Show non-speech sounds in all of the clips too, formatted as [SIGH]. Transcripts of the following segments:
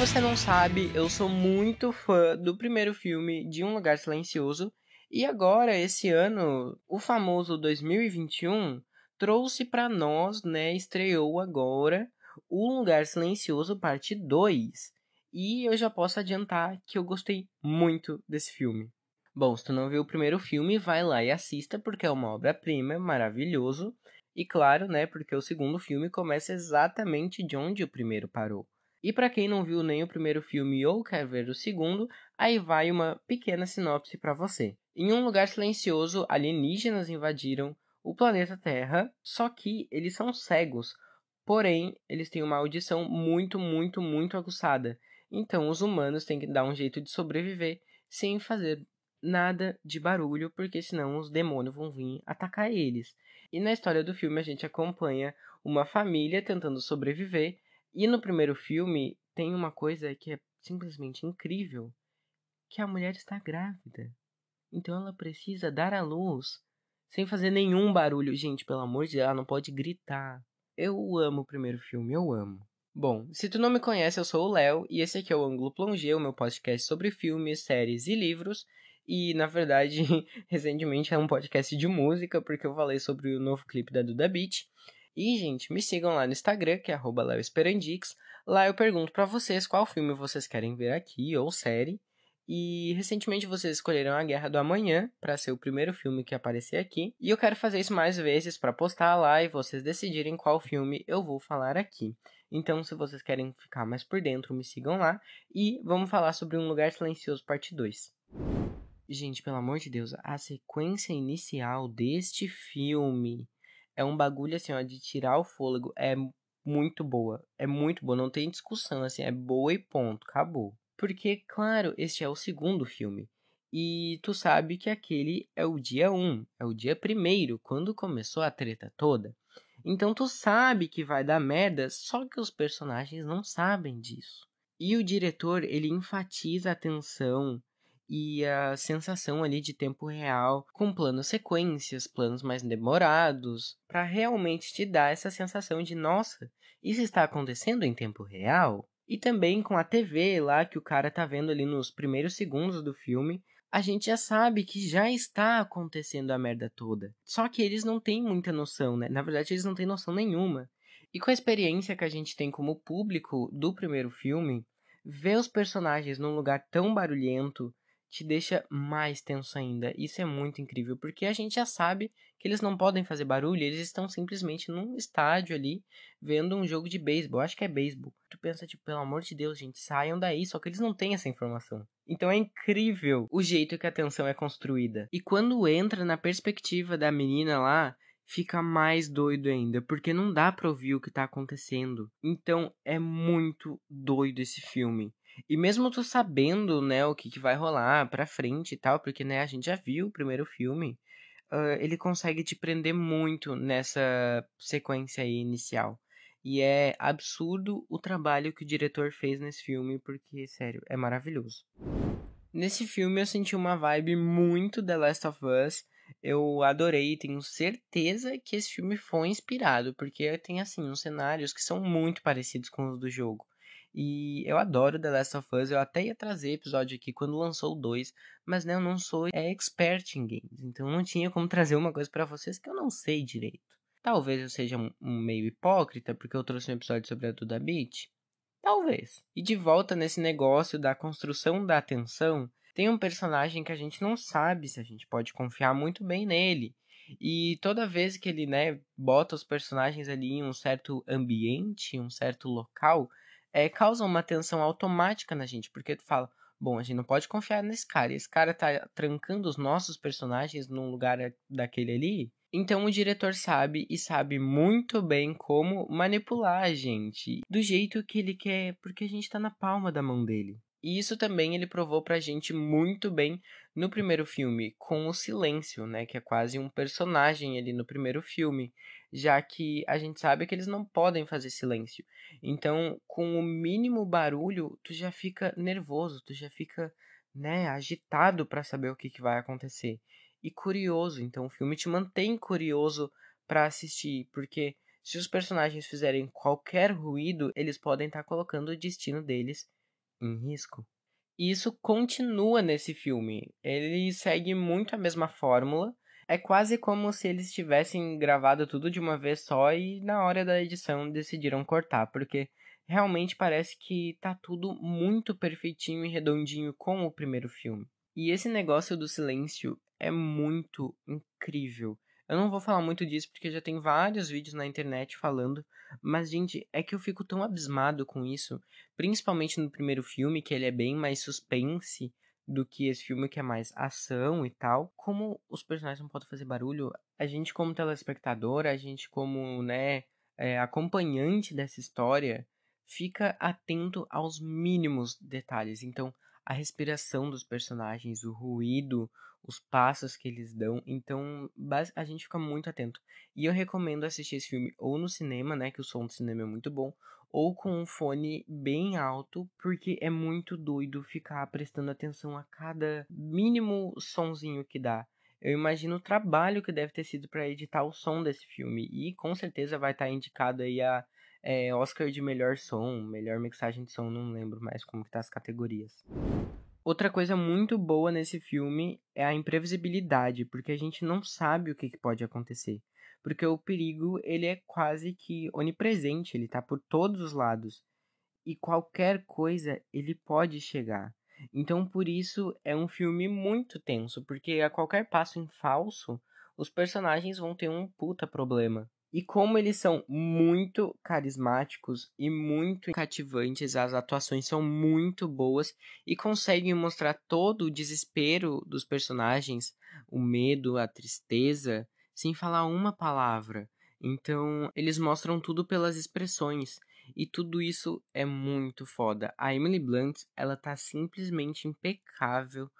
você não sabe, eu sou muito fã do primeiro filme de Um Lugar Silencioso. E agora, esse ano, o famoso 2021 trouxe para nós, né? Estreou agora Um Lugar Silencioso, parte 2. E eu já posso adiantar que eu gostei muito desse filme. Bom, se tu não viu o primeiro filme, vai lá e assista, porque é uma obra-prima, maravilhoso. E claro, né, porque o segundo filme começa exatamente de onde o primeiro parou. E para quem não viu nem o primeiro filme ou quer ver o segundo, aí vai uma pequena sinopse para você. Em um lugar silencioso, alienígenas invadiram o planeta Terra, só que eles são cegos. Porém, eles têm uma audição muito, muito, muito aguçada. Então, os humanos têm que dar um jeito de sobreviver sem fazer nada de barulho, porque senão os demônios vão vir atacar eles. E na história do filme a gente acompanha uma família tentando sobreviver, e no primeiro filme tem uma coisa que é simplesmente incrível, que a mulher está grávida. Então ela precisa dar à luz sem fazer nenhum barulho. Gente, pelo amor de Deus, ela não pode gritar. Eu amo o primeiro filme, eu amo. Bom, se tu não me conhece, eu sou o Léo e esse aqui é o Ângulo Plongé, o meu podcast sobre filmes, séries e livros. E, na verdade, [LAUGHS] recentemente é um podcast de música, porque eu falei sobre o novo clipe da Duda Beat. E, gente, me sigam lá no Instagram, que é @leoesperandix. Lá eu pergunto para vocês qual filme vocês querem ver aqui, ou série. E recentemente vocês escolheram A Guerra do Amanhã para ser o primeiro filme que aparecer aqui. E eu quero fazer isso mais vezes para postar lá e vocês decidirem qual filme eu vou falar aqui. Então, se vocês querem ficar mais por dentro, me sigam lá e vamos falar sobre Um Lugar Silencioso Parte 2. Gente, pelo amor de Deus, a sequência inicial deste filme é um bagulho assim, ó, de tirar o fôlego. É muito boa. É muito boa, não tem discussão, assim, é boa e ponto, acabou. Porque, claro, este é o segundo filme. E tu sabe que aquele é o dia 1, um, é o dia primeiro, quando começou a treta toda. Então tu sabe que vai dar merda, só que os personagens não sabem disso. E o diretor, ele enfatiza a tensão e a sensação ali de tempo real, com planos sequências, planos mais demorados, para realmente te dar essa sensação de nossa, isso está acontecendo em tempo real? E também com a TV lá que o cara tá vendo ali nos primeiros segundos do filme, a gente já sabe que já está acontecendo a merda toda. Só que eles não têm muita noção, né? Na verdade, eles não têm noção nenhuma. E com a experiência que a gente tem como público do primeiro filme, ver os personagens num lugar tão barulhento, te deixa mais tenso ainda. Isso é muito incrível, porque a gente já sabe que eles não podem fazer barulho, eles estão simplesmente num estádio ali, vendo um jogo de beisebol. Acho que é beisebol. Tu pensa, tipo, pelo amor de Deus, gente, saiam daí, só que eles não têm essa informação. Então é incrível o jeito que a tensão é construída. E quando entra na perspectiva da menina lá, fica mais doido ainda, porque não dá pra ouvir o que tá acontecendo. Então é muito doido esse filme. E mesmo tu sabendo, né, o que, que vai rolar pra frente e tal, porque, né, a gente já viu o primeiro filme, uh, ele consegue te prender muito nessa sequência aí inicial. E é absurdo o trabalho que o diretor fez nesse filme, porque, sério, é maravilhoso. Nesse filme eu senti uma vibe muito The Last of Us. Eu adorei, tenho certeza que esse filme foi inspirado, porque tem assim uns cenários que são muito parecidos com os do jogo. E eu adoro The Last of Us. Eu até ia trazer episódio aqui quando lançou o 2, mas né, eu não sou é, expert em games, então não tinha como trazer uma coisa para vocês que eu não sei direito. Talvez eu seja um, um, meio hipócrita porque eu trouxe um episódio sobre a Duda Beat. Talvez. E de volta nesse negócio da construção da atenção, tem um personagem que a gente não sabe se a gente pode confiar muito bem nele. E toda vez que ele, né, bota os personagens ali em um certo ambiente, um certo local, é, causa uma tensão automática na gente, porque tu fala, bom, a gente não pode confiar nesse cara, esse cara tá trancando os nossos personagens num lugar daquele ali. Então o diretor sabe e sabe muito bem como manipular a gente do jeito que ele quer, porque a gente tá na palma da mão dele. E isso também ele provou pra gente muito bem no primeiro filme, com o silêncio, né, que é quase um personagem ali no primeiro filme, já que a gente sabe que eles não podem fazer silêncio. Então, com o mínimo barulho, tu já fica nervoso, tu já fica, né, agitado para saber o que, que vai acontecer. E curioso, então o filme te mantém curioso para assistir, porque se os personagens fizerem qualquer ruído, eles podem estar tá colocando o destino deles em risco. E isso continua nesse filme. Ele segue muito a mesma fórmula. É quase como se eles tivessem gravado tudo de uma vez só e na hora da edição decidiram cortar, porque realmente parece que tá tudo muito perfeitinho e redondinho com o primeiro filme. E esse negócio do silêncio é muito incrível. Eu não vou falar muito disso porque já tem vários vídeos na internet falando, mas gente, é que eu fico tão abismado com isso, principalmente no primeiro filme, que ele é bem mais suspense do que esse filme que é mais ação e tal. Como os personagens não podem fazer barulho, a gente como telespectador, a gente como, né, é, acompanhante dessa história, fica atento aos mínimos detalhes. Então, a respiração dos personagens, o ruído, os passos que eles dão. Então, a gente fica muito atento. E eu recomendo assistir esse filme ou no cinema, né, que o som do cinema é muito bom, ou com um fone bem alto, porque é muito doido ficar prestando atenção a cada mínimo sonzinho que dá. Eu imagino o trabalho que deve ter sido para editar o som desse filme e com certeza vai estar tá indicado aí a é, Oscar de melhor som, melhor mixagem de som, não lembro mais como que tá as categorias. Outra coisa muito boa nesse filme é a imprevisibilidade, porque a gente não sabe o que, que pode acontecer. Porque o perigo, ele é quase que onipresente, ele tá por todos os lados. E qualquer coisa, ele pode chegar. Então, por isso, é um filme muito tenso, porque a qualquer passo em falso, os personagens vão ter um puta problema. E como eles são muito carismáticos e muito cativantes, as atuações são muito boas e conseguem mostrar todo o desespero dos personagens, o medo, a tristeza, sem falar uma palavra. Então, eles mostram tudo pelas expressões. E tudo isso é muito foda. A Emily Blunt, ela tá simplesmente impecável.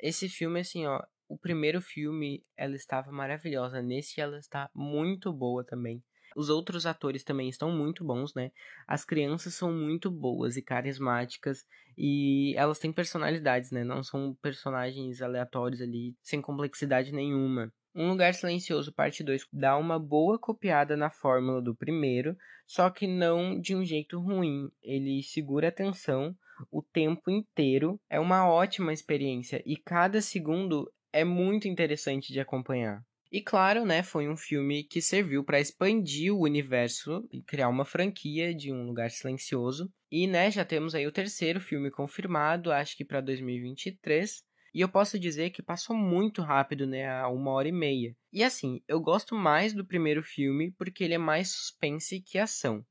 Esse filme, assim, ó, o primeiro filme ela estava maravilhosa, nesse ela está muito boa também. Os outros atores também estão muito bons, né? As crianças são muito boas e carismáticas e elas têm personalidades, né? Não são personagens aleatórios ali, sem complexidade nenhuma. Um Lugar Silencioso, parte 2, dá uma boa copiada na fórmula do primeiro, só que não de um jeito ruim. Ele segura a atenção o tempo inteiro. É uma ótima experiência e cada segundo é muito interessante de acompanhar. E claro, né, foi um filme que serviu para expandir o universo e criar uma franquia de Um Lugar Silencioso. E, né, já temos aí o terceiro filme confirmado, acho que para 2023. E eu posso dizer que passou muito rápido, né, a uma hora e meia. E assim, eu gosto mais do primeiro filme porque ele é mais suspense que ação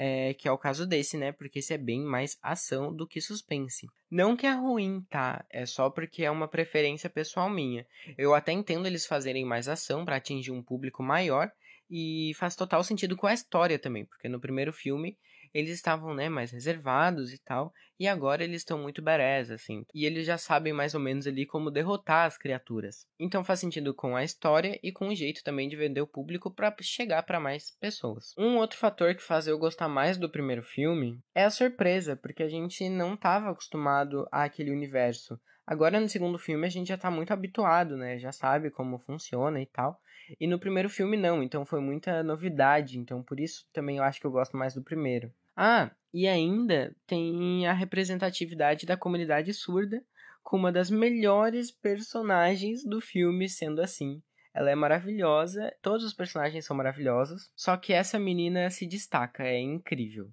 é, que é o caso desse, né? Porque esse é bem mais ação do que suspense. Não que é ruim, tá? É só porque é uma preferência pessoal minha. Eu até entendo eles fazerem mais ação para atingir um público maior e faz total sentido com a história também, porque no primeiro filme eles estavam, né, mais reservados e tal, e agora eles estão muito badass, assim, e eles já sabem mais ou menos ali como derrotar as criaturas. Então faz sentido com a história e com o jeito também de vender o público para chegar para mais pessoas. Um outro fator que faz eu gostar mais do primeiro filme é a surpresa, porque a gente não estava acostumado àquele universo. Agora no segundo filme a gente já tá muito habituado, né? Já sabe como funciona e tal. E no primeiro filme não, então foi muita novidade, então por isso também eu acho que eu gosto mais do primeiro. Ah, e ainda tem a representatividade da comunidade surda, com uma das melhores personagens do filme sendo assim. Ela é maravilhosa, todos os personagens são maravilhosos, só que essa menina se destaca, é incrível.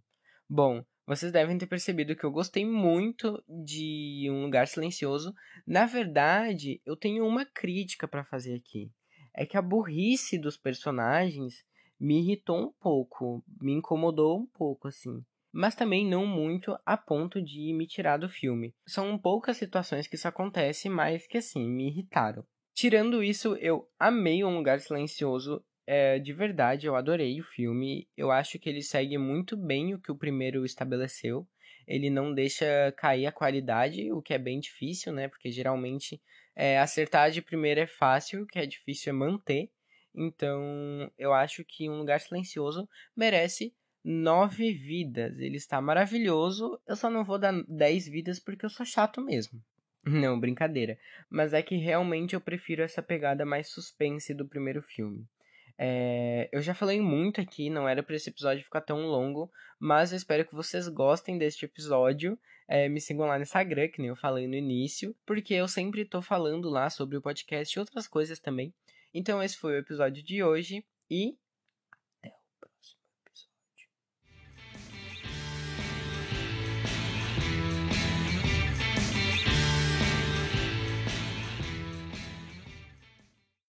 Bom, vocês devem ter percebido que eu gostei muito de Um Lugar Silencioso. Na verdade, eu tenho uma crítica para fazer aqui é que a burrice dos personagens me irritou um pouco, me incomodou um pouco, assim. Mas também não muito a ponto de me tirar do filme. São poucas situações que isso acontece, mas que assim, me irritaram. Tirando isso, eu amei Um Lugar Silencioso. É, de verdade, eu adorei o filme. Eu acho que ele segue muito bem o que o primeiro estabeleceu. Ele não deixa cair a qualidade, o que é bem difícil, né? Porque geralmente é, acertar de primeira é fácil, o que é difícil é manter. Então, eu acho que Um Lugar Silencioso merece nove vidas. Ele está maravilhoso. Eu só não vou dar dez vidas porque eu sou chato mesmo. [LAUGHS] Não, brincadeira. Mas é que realmente eu prefiro essa pegada mais suspense do primeiro filme. É, eu já falei muito aqui, não era para esse episódio ficar tão longo, mas eu espero que vocês gostem deste episódio. É, me sigam lá no Instagram, que nem eu falei no início, porque eu sempre tô falando lá sobre o podcast e outras coisas também. Então, esse foi o episódio de hoje e